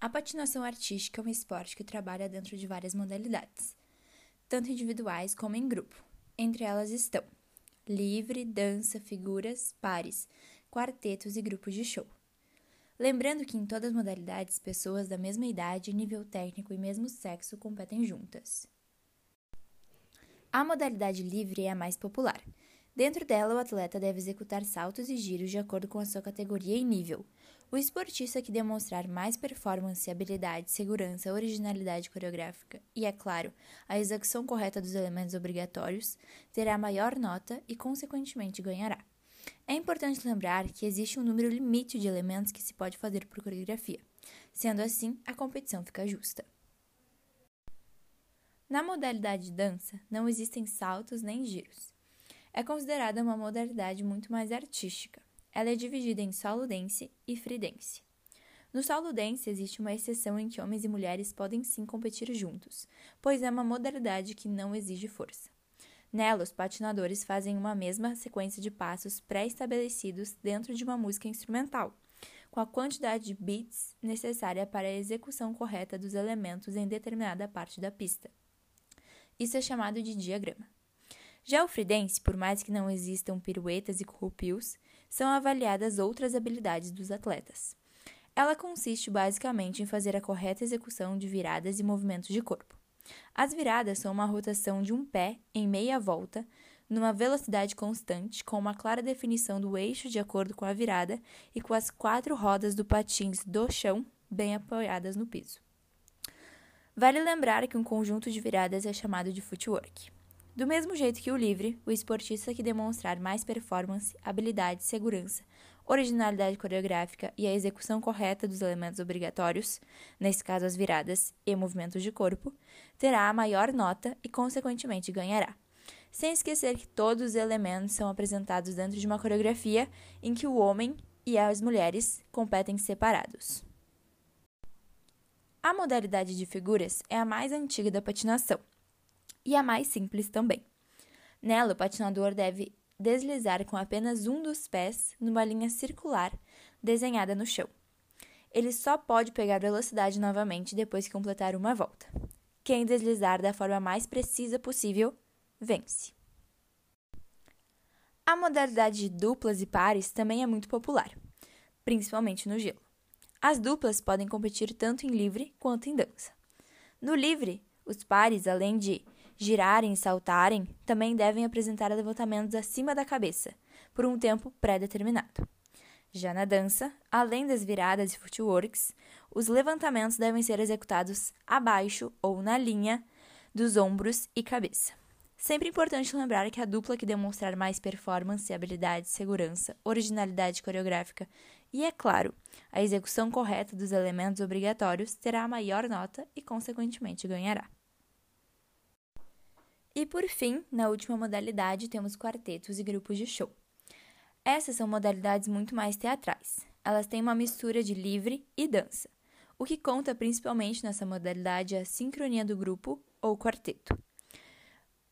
A patinação artística é um esporte que trabalha dentro de várias modalidades, tanto individuais como em grupo. Entre elas estão livre, dança, figuras, pares, quartetos e grupos de show. Lembrando que em todas as modalidades, pessoas da mesma idade, nível técnico e mesmo sexo competem juntas. A modalidade livre é a mais popular. Dentro dela, o atleta deve executar saltos e giros de acordo com a sua categoria e nível, o esportista que demonstrar mais performance, habilidade, segurança, originalidade coreográfica e, é claro, a execução correta dos elementos obrigatórios terá maior nota e, consequentemente, ganhará. É importante lembrar que existe um número limite de elementos que se pode fazer por coreografia. Sendo assim, a competição fica justa. Na modalidade de dança, não existem saltos nem giros. É considerada uma modalidade muito mais artística. Ela é dividida em solo dance e free dance. No solo dance existe uma exceção em que homens e mulheres podem sim competir juntos, pois é uma modalidade que não exige força. Nela, os patinadores fazem uma mesma sequência de passos pré-estabelecidos dentro de uma música instrumental, com a quantidade de beats necessária para a execução correta dos elementos em determinada parte da pista. Isso é chamado de diagrama. Já o free dance, por mais que não existam piruetas e corrupios, são avaliadas outras habilidades dos atletas. Ela consiste basicamente em fazer a correta execução de viradas e movimentos de corpo. As viradas são uma rotação de um pé em meia volta, numa velocidade constante, com uma clara definição do eixo de acordo com a virada e com as quatro rodas do patins do chão bem apoiadas no piso. Vale lembrar que um conjunto de viradas é chamado de footwork. Do mesmo jeito que o livre, o esportista que demonstrar mais performance, habilidade, segurança, originalidade coreográfica e a execução correta dos elementos obrigatórios, nesse caso as viradas e movimentos de corpo, terá a maior nota e, consequentemente, ganhará. Sem esquecer que todos os elementos são apresentados dentro de uma coreografia em que o homem e as mulheres competem separados. A modalidade de figuras é a mais antiga da patinação e a mais simples também. Nela, o patinador deve deslizar com apenas um dos pés numa linha circular desenhada no chão. Ele só pode pegar velocidade novamente depois que completar uma volta. Quem deslizar da forma mais precisa possível vence. A modalidade de duplas e pares também é muito popular, principalmente no gelo. As duplas podem competir tanto em livre quanto em dança. No livre, os pares, além de girarem e saltarem, também devem apresentar levantamentos acima da cabeça, por um tempo pré-determinado. Já na dança, além das viradas e footworks, os levantamentos devem ser executados abaixo ou na linha dos ombros e cabeça. Sempre importante lembrar que a dupla que demonstrar mais performance, habilidade, segurança, originalidade coreográfica e, é claro, a execução correta dos elementos obrigatórios terá a maior nota e, consequentemente, ganhará. E por fim, na última modalidade, temos quartetos e grupos de show. Essas são modalidades muito mais teatrais. Elas têm uma mistura de livre e dança. O que conta principalmente nessa modalidade é a sincronia do grupo ou quarteto.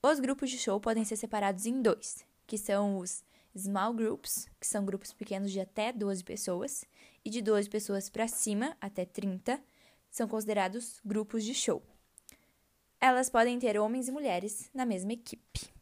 Os grupos de show podem ser separados em dois, que são os small groups, que são grupos pequenos de até 12 pessoas, e de 12 pessoas para cima, até 30, são considerados grupos de show. Elas podem ter homens e mulheres na mesma equipe.